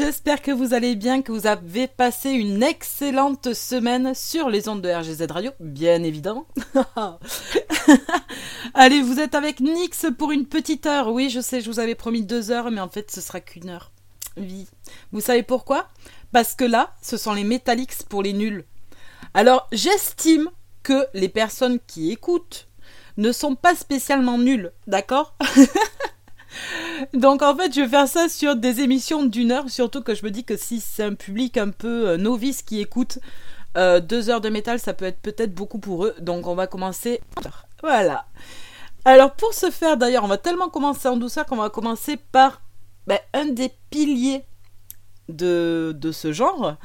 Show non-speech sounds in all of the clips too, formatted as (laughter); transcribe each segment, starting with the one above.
j'espère que vous allez bien, que vous avez passé une excellente semaine sur les ondes de RGZ Radio, bien évidemment. (laughs) allez, vous êtes avec Nix pour une petite heure. Oui, je sais, je vous avais promis deux heures, mais en fait, ce sera qu'une heure. Oui. Vous savez pourquoi? Parce que là, ce sont les Metallics pour les nuls. Alors, j'estime que les personnes qui écoutent ne sont pas spécialement nulles, d'accord? (laughs) Donc en fait, je vais faire ça sur des émissions d'une heure, surtout que je me dis que si c'est un public un peu euh, novice qui écoute, euh, deux heures de métal, ça peut être peut-être beaucoup pour eux. Donc on va commencer. Voilà. Alors pour ce faire, d'ailleurs, on va tellement commencer en douceur qu'on va commencer par ben, un des piliers de, de ce genre.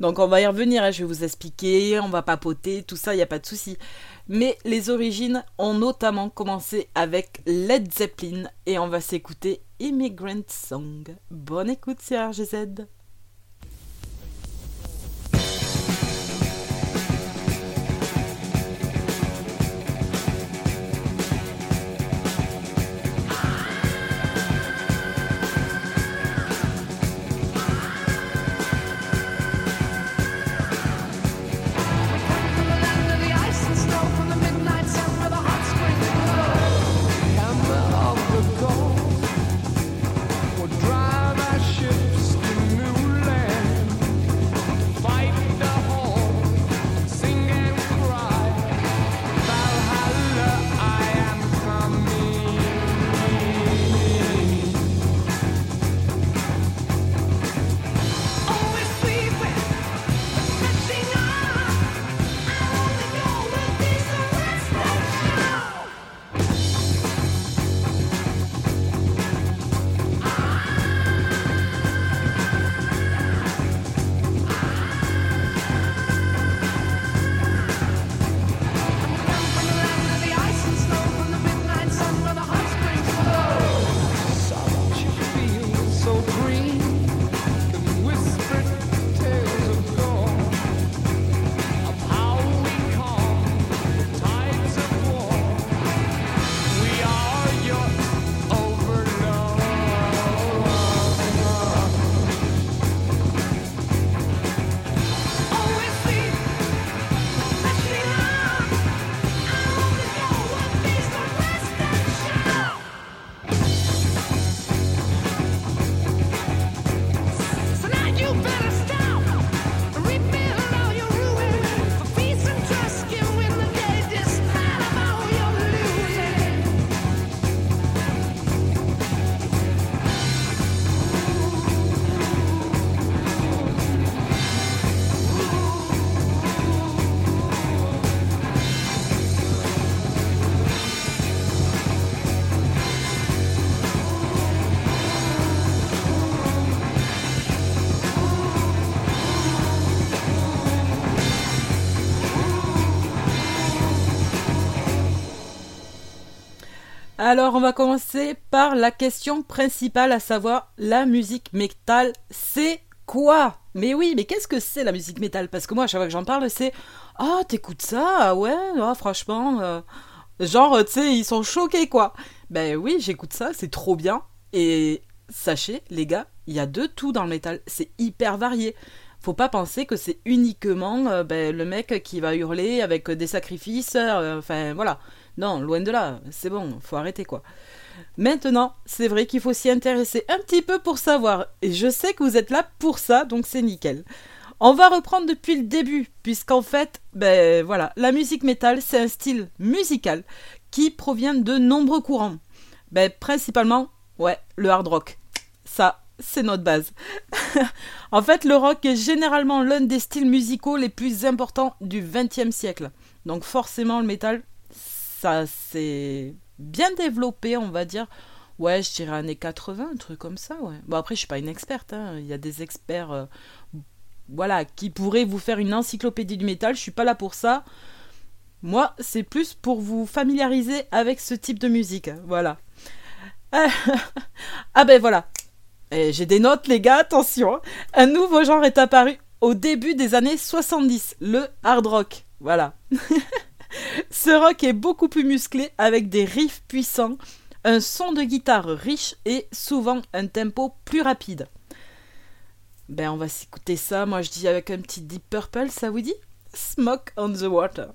Donc on va y revenir, hein, je vais vous expliquer, on va papoter, tout ça, il n'y a pas de souci. Mais les origines ont notamment commencé avec Led Zeppelin et on va s'écouter Immigrant Song. Bonne écoute RGZ. Alors, on va commencer par la question principale, à savoir la musique métal, c'est quoi? Mais oui, mais qu'est-ce que c'est la musique métal? Parce que moi, à chaque fois que j'en parle, c'est Ah, oh, t'écoutes ça? Ah Ouais, ah, franchement. Euh, genre, tu sais, ils sont choqués, quoi. Ben oui, j'écoute ça, c'est trop bien. Et sachez, les gars, il y a de tout dans le métal. C'est hyper varié. Faut pas penser que c'est uniquement euh, ben, le mec qui va hurler avec des sacrifices. Euh, enfin, voilà. Non, loin de là, c'est bon, faut arrêter quoi. Maintenant, c'est vrai qu'il faut s'y intéresser un petit peu pour savoir, et je sais que vous êtes là pour ça, donc c'est nickel. On va reprendre depuis le début, puisqu'en fait, ben voilà, la musique métal, c'est un style musical qui provient de nombreux courants. Ben, principalement, ouais, le hard rock. Ça, c'est notre base. (laughs) en fait, le rock est généralement l'un des styles musicaux les plus importants du XXe siècle. Donc forcément, le métal, ça s'est bien développé, on va dire. Ouais, je dirais années 80, un truc comme ça, ouais. Bon, après, je suis pas une experte, hein. il y a des experts, euh, voilà, qui pourraient vous faire une encyclopédie du métal, je suis pas là pour ça. Moi, c'est plus pour vous familiariser avec ce type de musique, voilà. (laughs) ah ben voilà, j'ai des notes, les gars, attention. Hein. Un nouveau genre est apparu au début des années 70, le hard rock. Voilà. (laughs) (laughs) Ce rock est beaucoup plus musclé avec des riffs puissants, un son de guitare riche et souvent un tempo plus rapide. Ben on va s'écouter ça, moi je dis avec un petit Deep Purple, ça vous dit? Smoke on the Water.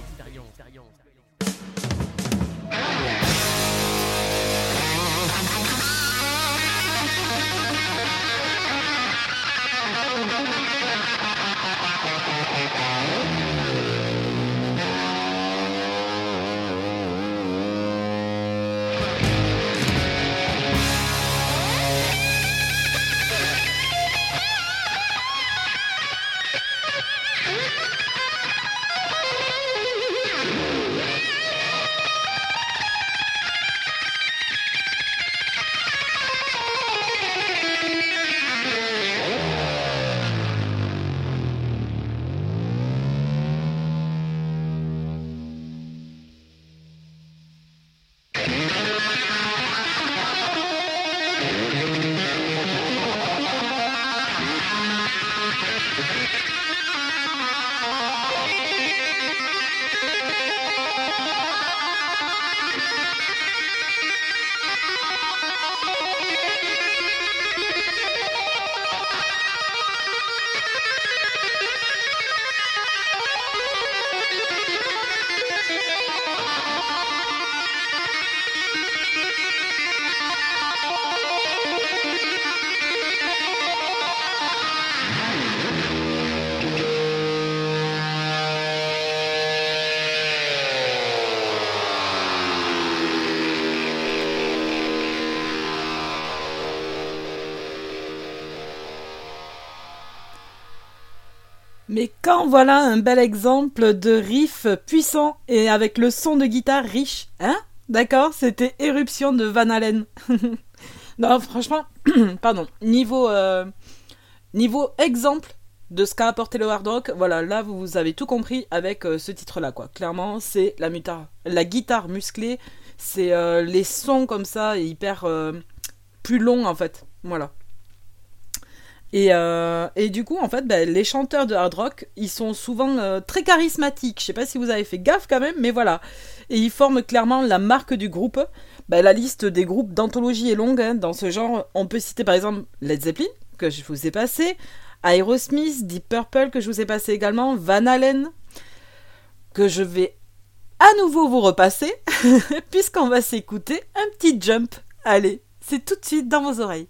Mais quand voilà un bel exemple de riff puissant et avec le son de guitare riche, hein? D'accord? C'était Éruption de Van Halen. (laughs) non, franchement, (clears throat) pardon, niveau, euh, niveau exemple de ce qu'a apporté le hard rock, voilà, là vous avez tout compris avec euh, ce titre-là, quoi. Clairement, c'est la, la guitare musclée, c'est euh, les sons comme ça, hyper plus longs en fait. Voilà. Euh, et, du coup, en fait, ben, les chanteurs de hard rock, ils sont souvent euh, très charismatiques. Je sais pas si vous avez fait gaffe quand même, mais voilà. Et ils forment clairement la marque du groupe. Ben, la liste des groupes d'anthologie est longue. Hein. Dans ce genre, on peut citer par exemple Led Zeppelin, que je vous ai passé, Aerosmith, Deep Purple, que je vous ai passé également, Van Halen, que je vais à nouveau vous repasser, (laughs) puisqu'on va s'écouter un petit jump. Allez, c'est tout de suite dans vos oreilles.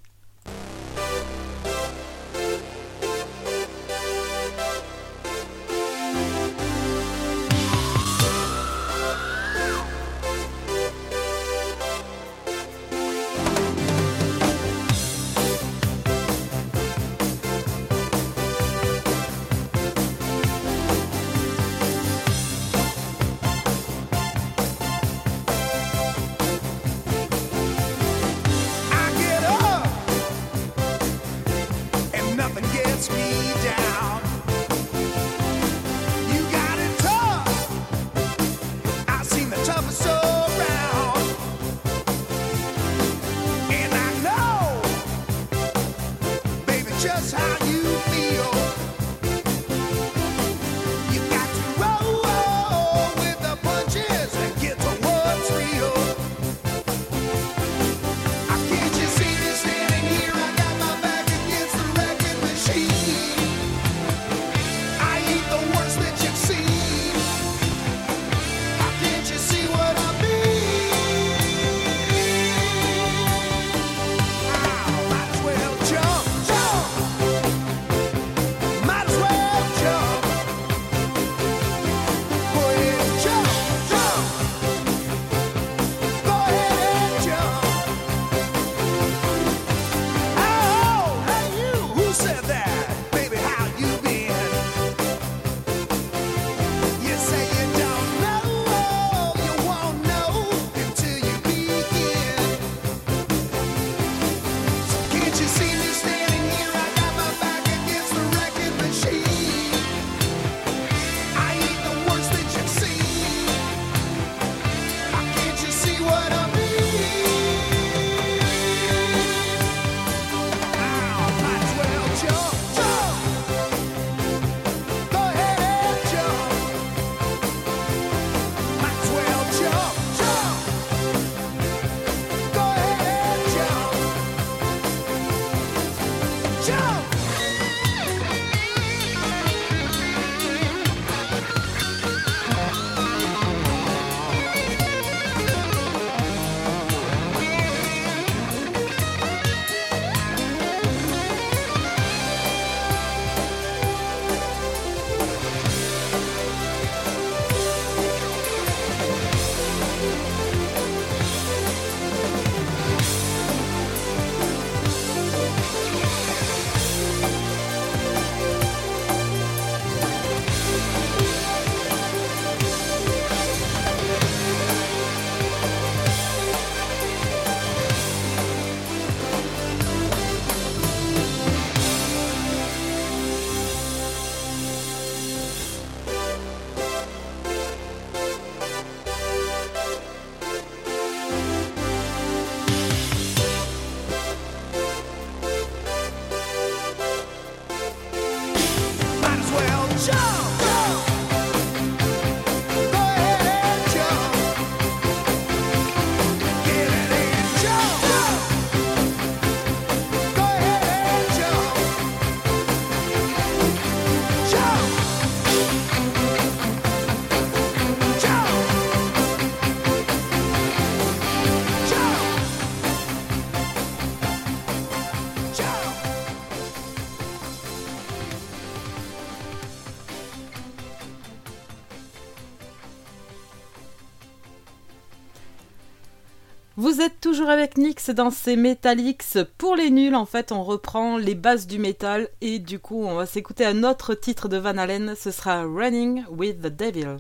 Vous êtes toujours avec Nix dans ces Metallics. Pour les nuls, en fait, on reprend les bases du métal et du coup, on va s'écouter un autre titre de Van Halen. Ce sera Running with the Devil.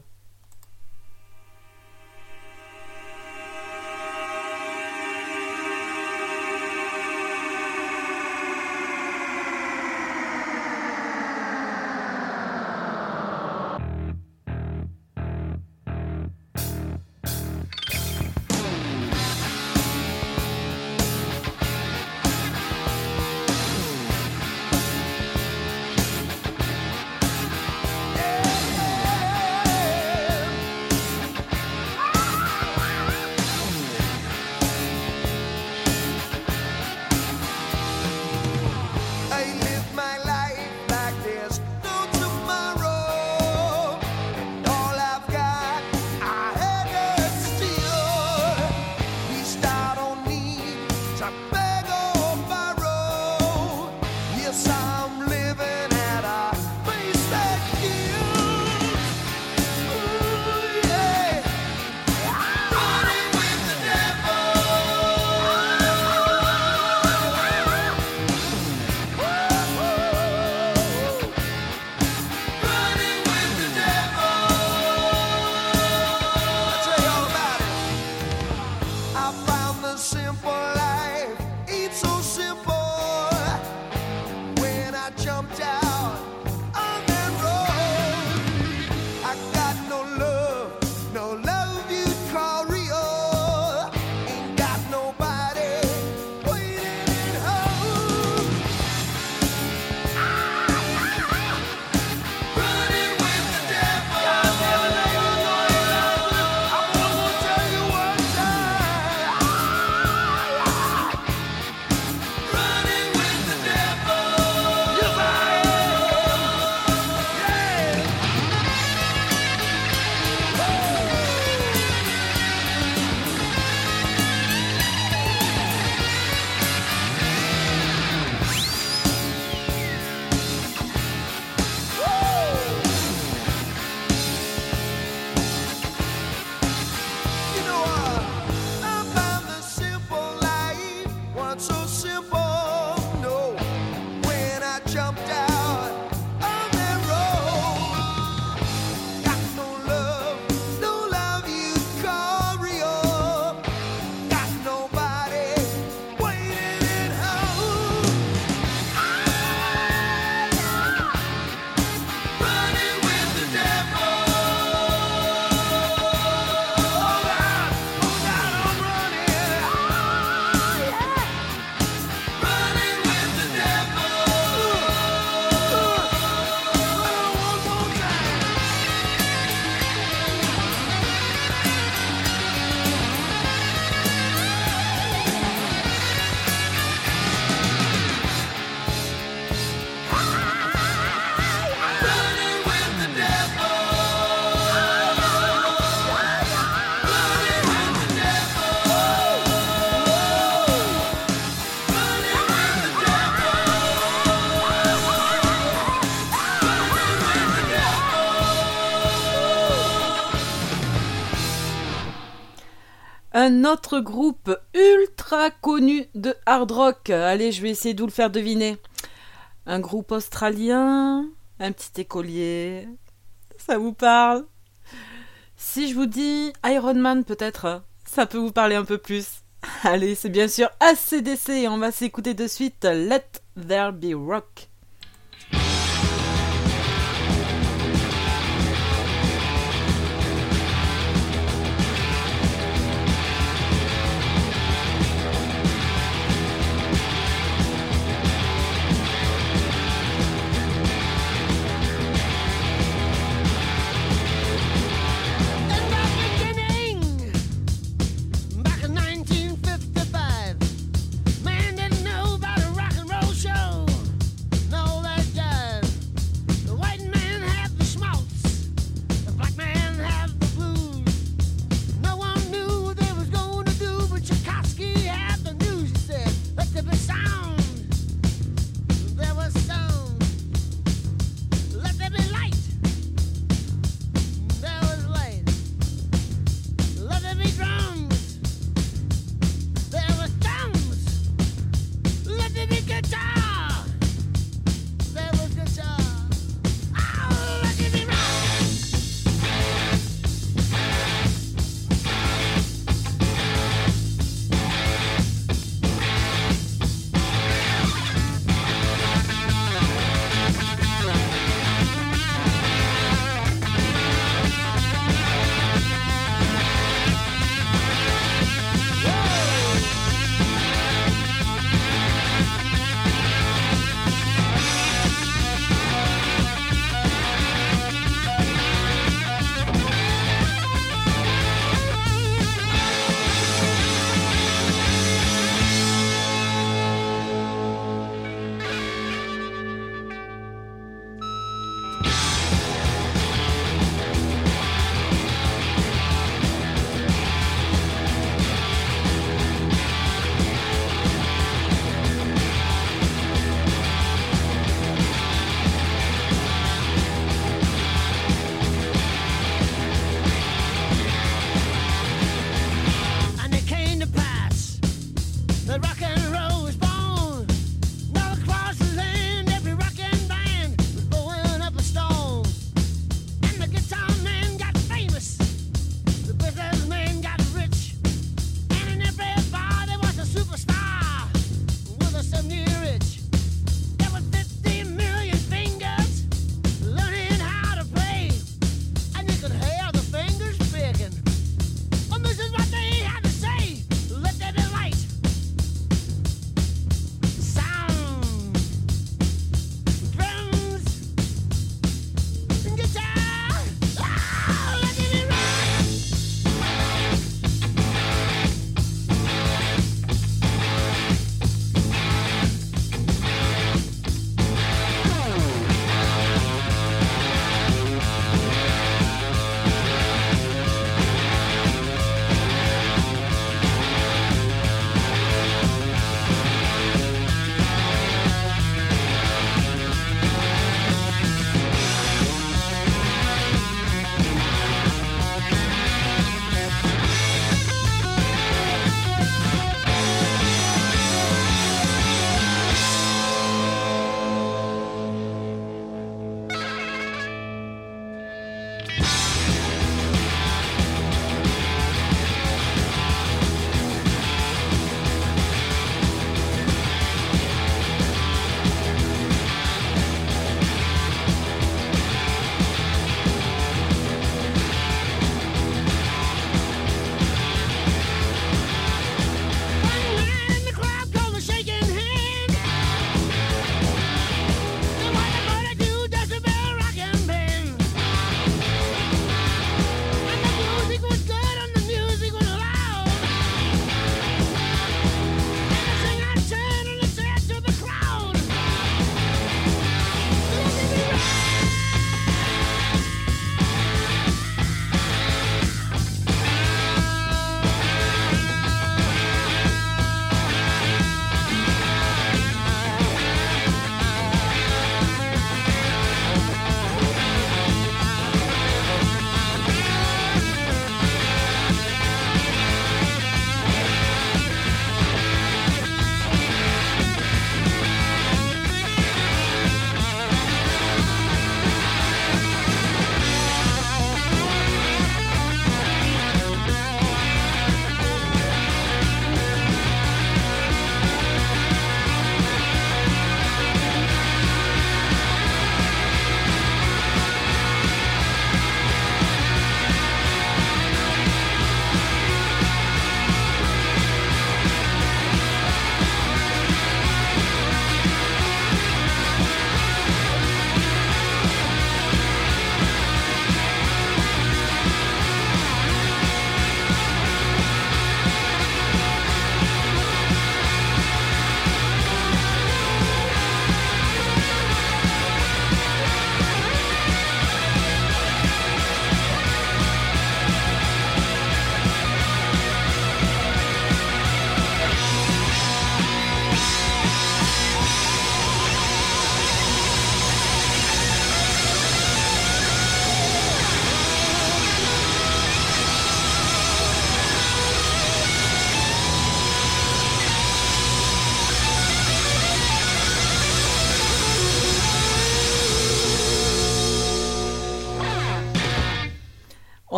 Un autre groupe ultra connu de hard rock. Allez, je vais essayer de vous le faire deviner. Un groupe australien, un petit écolier. Ça vous parle? Si je vous dis Iron Man, peut-être, ça peut vous parler un peu plus. Allez, c'est bien sûr ACDC on va s'écouter de suite Let There Be Rock.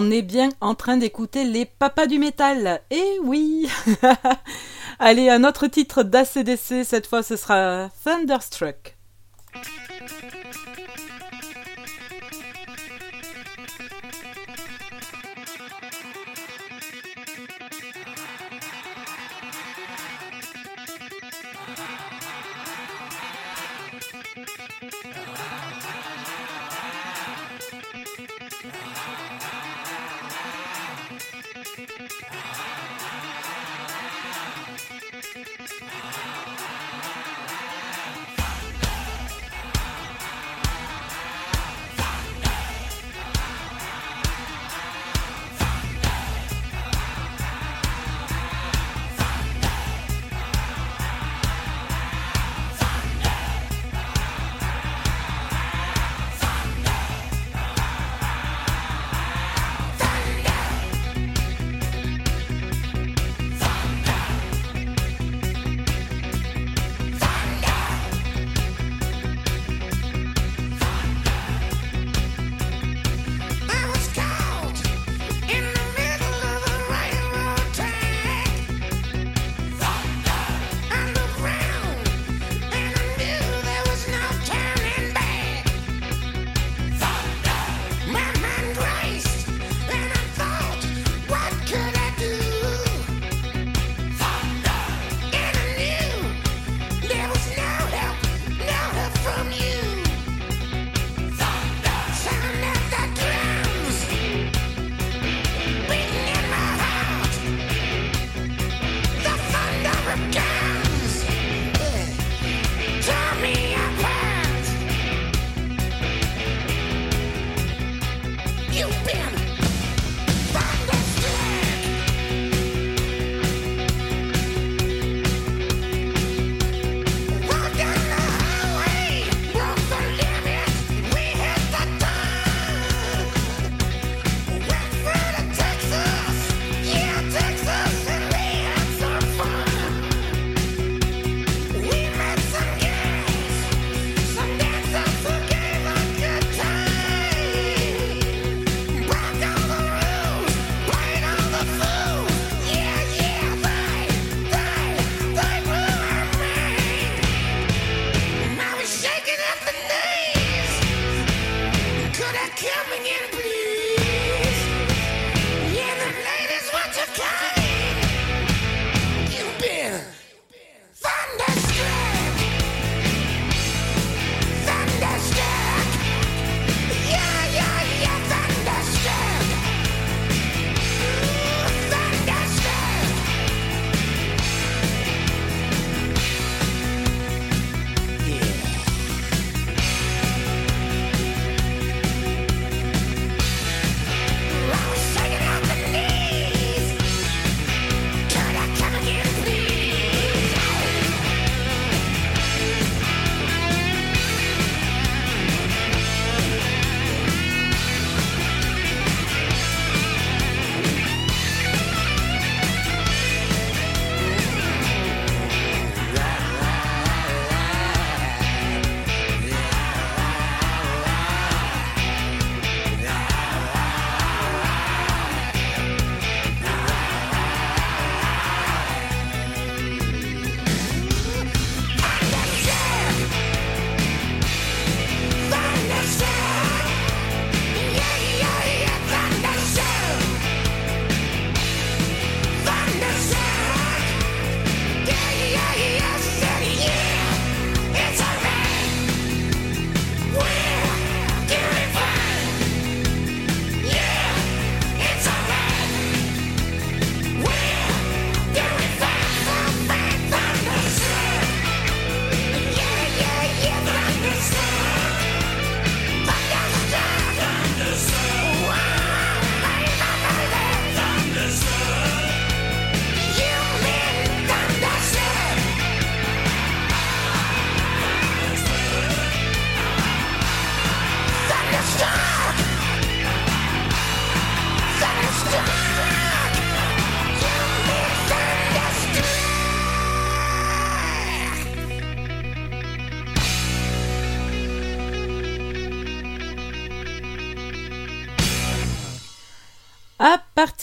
On est bien en train d'écouter les papas du métal. Eh oui (laughs) Allez, un autre titre d'ACDC, cette fois ce sera Thunderstruck.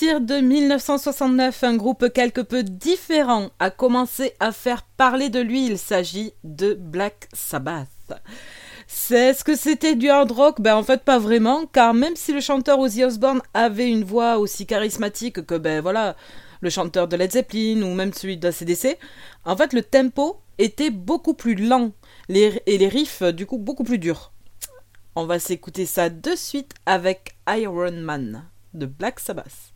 De 1969, un groupe quelque peu différent a commencé à faire parler de lui. Il s'agit de Black Sabbath. C'est ce que c'était du hard rock? Ben en fait pas vraiment, car même si le chanteur Ozzy Osbourne avait une voix aussi charismatique que ben voilà le chanteur de Led Zeppelin ou même celui de CDC, en fait le tempo était beaucoup plus lent et les riffs du coup beaucoup plus durs. On va s'écouter ça de suite avec Iron Man de Black Sabbath.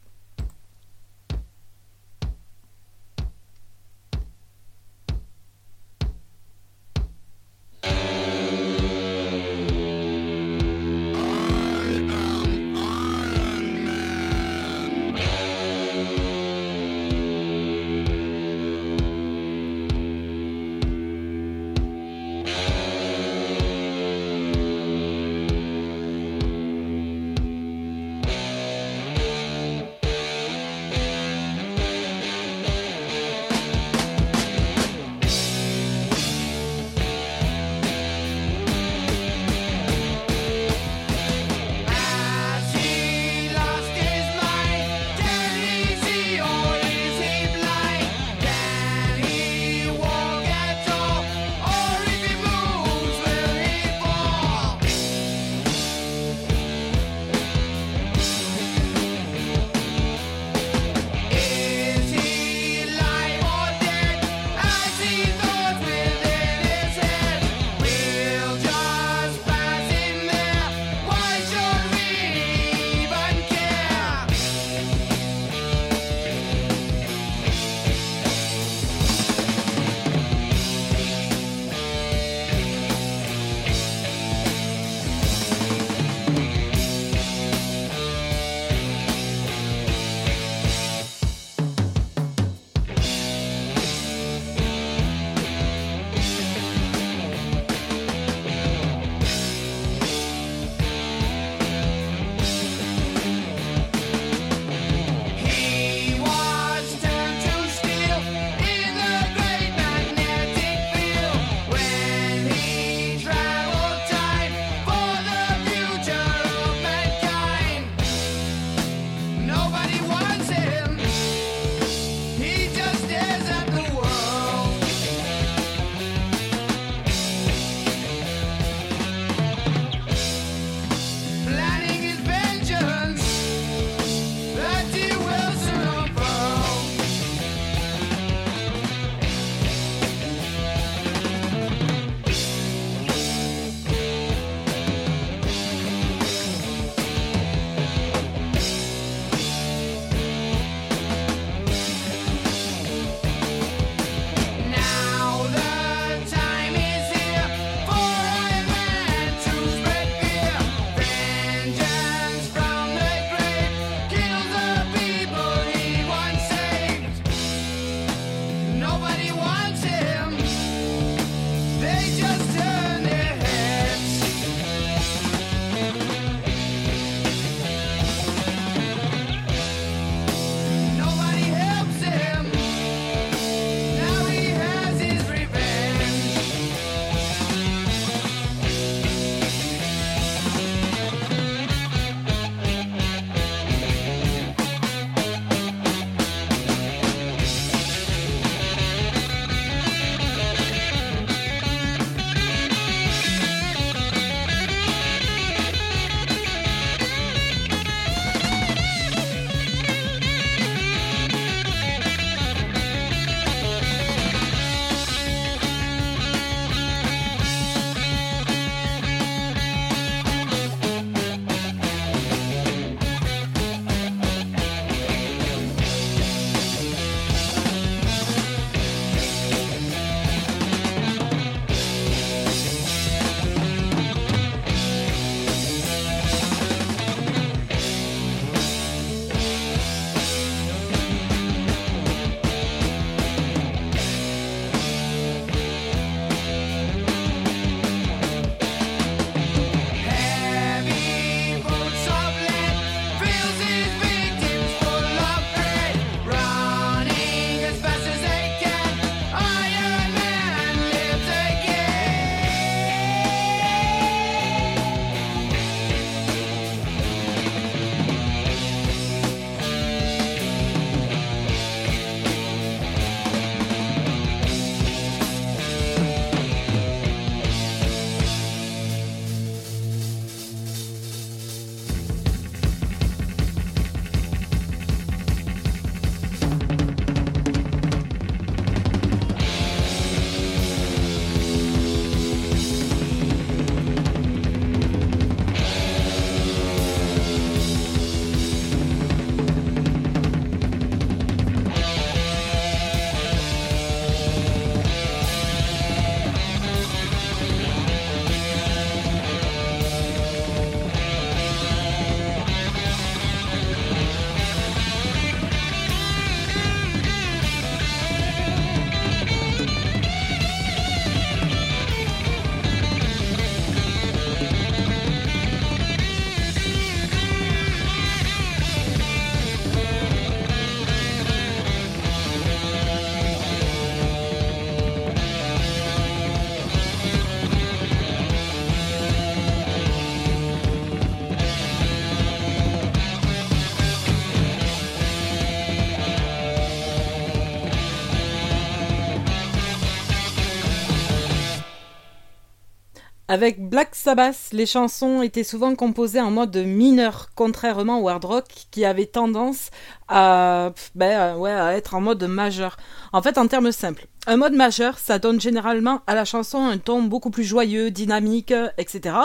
Avec Black Sabbath, les chansons étaient souvent composées en mode mineur, contrairement au hard rock qui avait tendance à, ben, ouais, à être en mode majeur. En fait, en termes simples, un mode majeur, ça donne généralement à la chanson un ton beaucoup plus joyeux, dynamique, etc.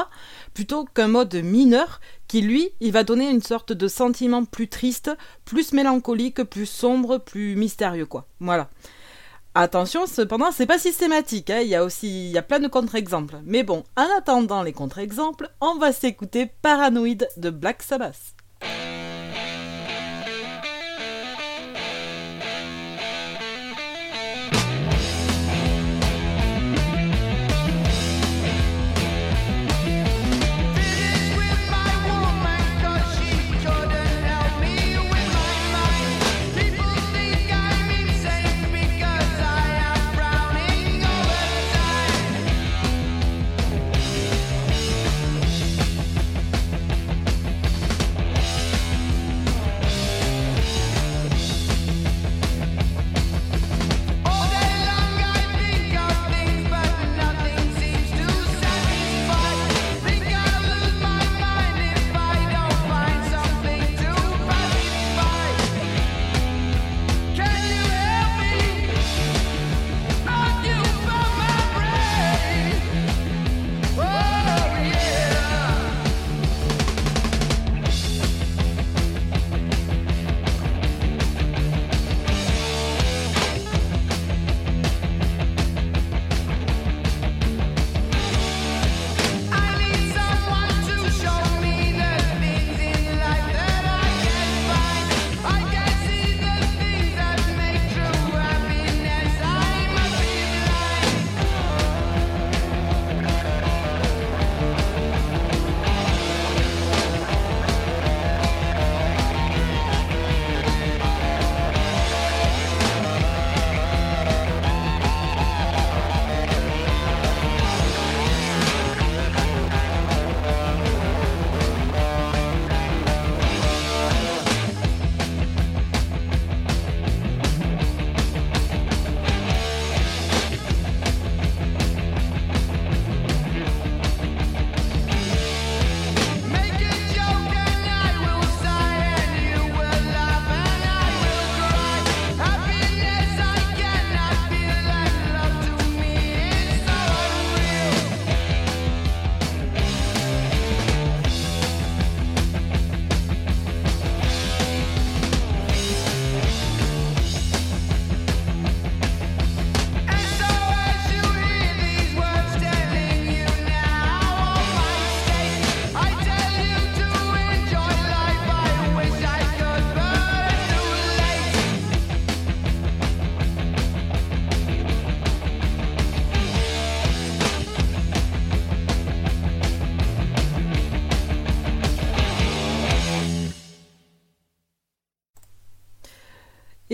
Plutôt qu'un mode mineur qui, lui, il va donner une sorte de sentiment plus triste, plus mélancolique, plus sombre, plus mystérieux, quoi. Voilà. Attention, cependant, c'est pas systématique. Hein. Il y a aussi, il y a plein de contre-exemples. Mais bon, en attendant les contre-exemples, on va s'écouter Paranoid de Black Sabbath.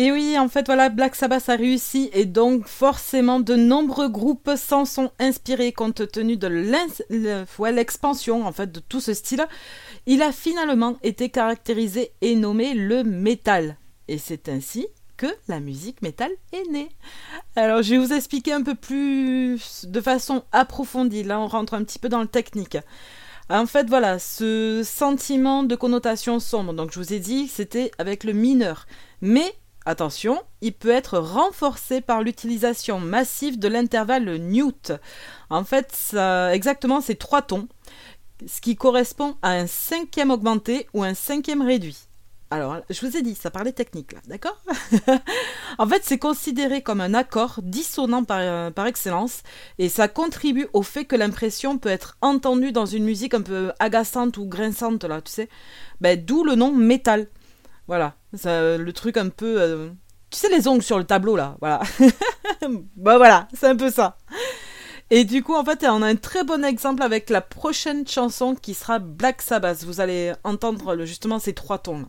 Et oui, en fait, voilà, Black Sabbath a réussi et donc forcément de nombreux groupes s'en sont inspirés compte tenu de l'expansion en fait de tout ce style. Il a finalement été caractérisé et nommé le métal. Et c'est ainsi que la musique métal est née. Alors je vais vous expliquer un peu plus de façon approfondie. Là, on rentre un petit peu dans le technique. En fait, voilà, ce sentiment de connotation sombre, donc je vous ai dit, c'était avec le mineur. Mais Attention, il peut être renforcé par l'utilisation massive de l'intervalle Newt. En fait, exactement, c'est trois tons, ce qui correspond à un cinquième augmenté ou un cinquième réduit. Alors, je vous ai dit, ça parlait technique là, d'accord? (laughs) En fait, c'est considéré comme un accord dissonant par, par, excellence et ça contribue au fait que l'impression peut être entendue dans une musique un peu agaçante ou grinçante là, tu sais. Ben, D'où le nom métal. Voilà, ça, le truc un peu... Euh, tu sais les ongles sur le tableau là, voilà. (laughs) bah voilà, c'est un peu ça. Et du coup, en fait, on a un très bon exemple avec la prochaine chanson qui sera Black Sabbath. Vous allez entendre justement ces trois tons.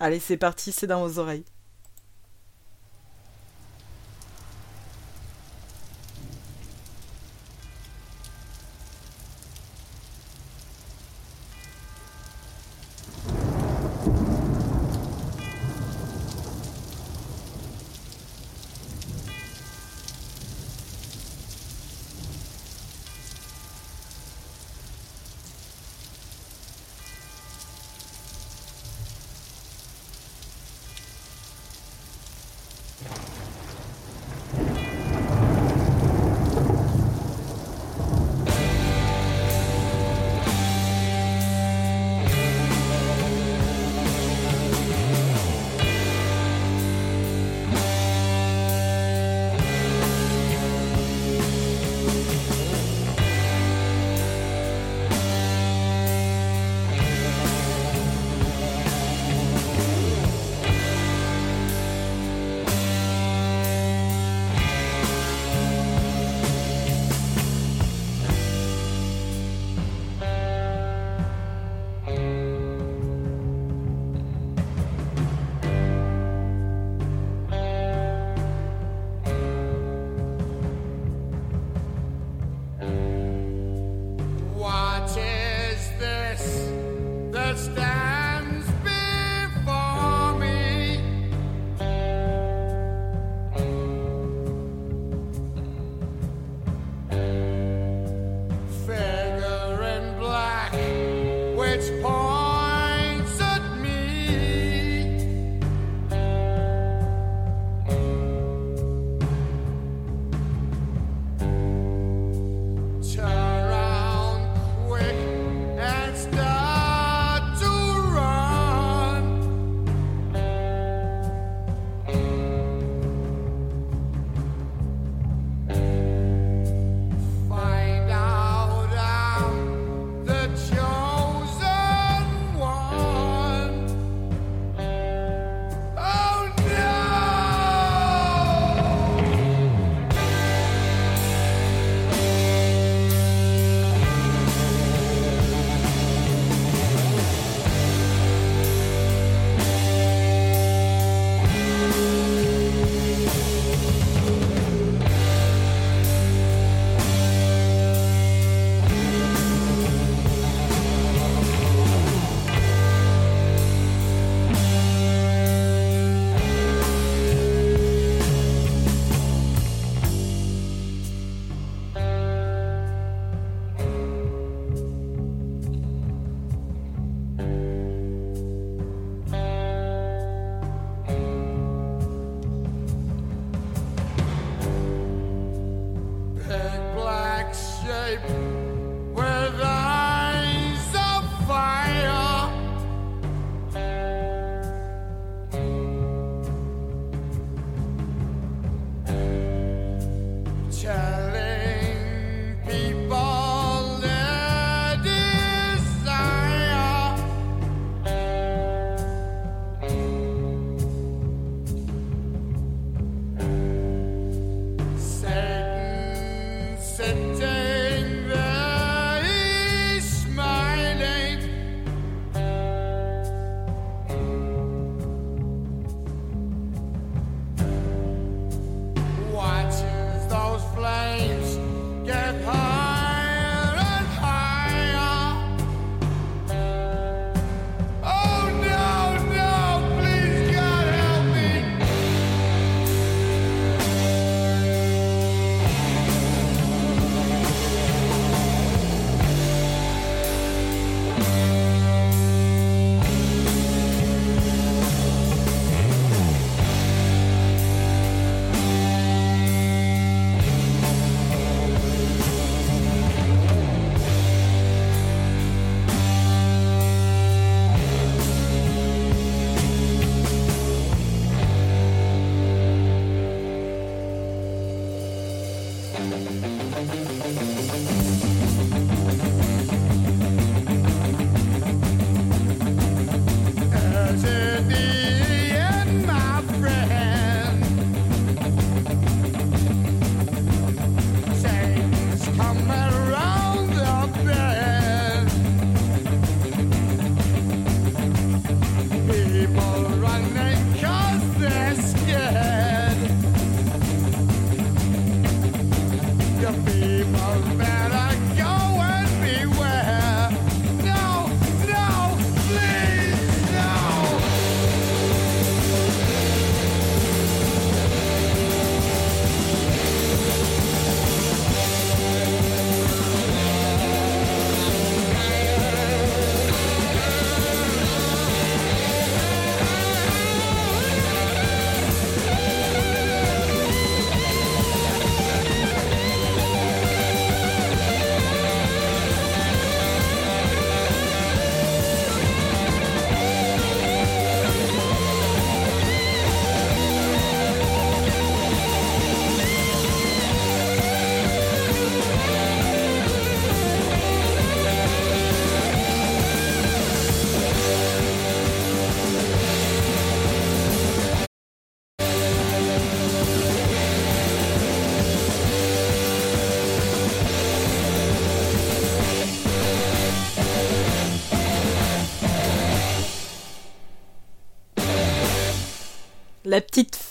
Allez, c'est parti, c'est dans vos oreilles.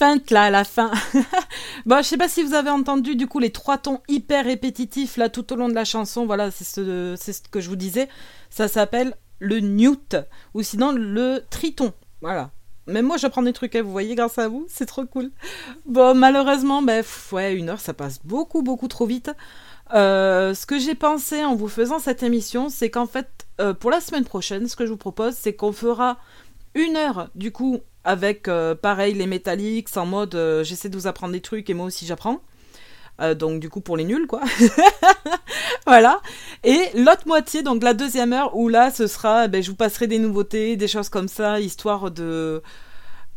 Feinte là à la fin. (laughs) bon, je sais pas si vous avez entendu du coup les trois tons hyper répétitifs là tout au long de la chanson. Voilà, c'est ce, ce que je vous disais. Ça s'appelle le newt ou sinon le triton. Voilà. Même moi, j'apprends des trucs, hein, vous voyez, grâce à vous, c'est trop cool. Bon, malheureusement, ben, ouais, une heure, ça passe beaucoup, beaucoup trop vite. Euh, ce que j'ai pensé en vous faisant cette émission, c'est qu'en fait, euh, pour la semaine prochaine, ce que je vous propose, c'est qu'on fera une heure, du coup, avec, euh, pareil, les métalliques, en mode, j'essaie de vous apprendre des trucs et moi aussi j'apprends. donc du coup pour les nuls quoi. (laughs) voilà. Et l'autre moitié, donc la deuxième heure, où là ce sera, ben, je vous passerai des nouveautés, des choses comme ça, histoire de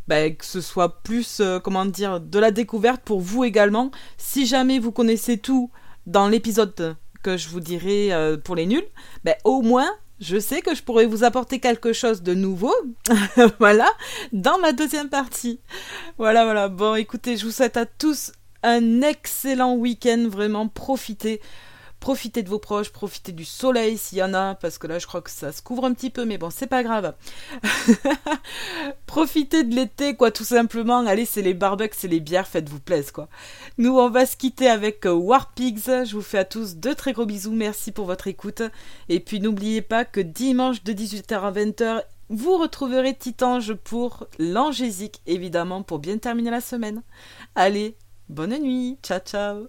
ben, que ce soit plus, comment dire, de la découverte pour vous également. Si jamais vous connaissez tout, dans l'épisode que je vous dirai euh, pour les nuls, ben, au moins, je sais que je pourrais vous apporter quelque chose de nouveau, (laughs) voilà, dans ma deuxième partie. Voilà, voilà. Bon, écoutez, je vous souhaite à tous un excellent week-end, vraiment profitez. Profitez de vos proches, profitez du soleil s'il y en a, parce que là je crois que ça se couvre un petit peu, mais bon, c'est pas grave. (laughs) profitez de l'été, quoi, tout simplement. Allez, c'est les barbecues, c'est les bières, faites-vous plaisir, quoi. Nous, on va se quitter avec euh, War Pigs. Je vous fais à tous de très gros bisous, merci pour votre écoute. Et puis n'oubliez pas que dimanche de 18h à 20h, vous retrouverez Titange pour l'angésique, évidemment, pour bien terminer la semaine. Allez, bonne nuit, ciao ciao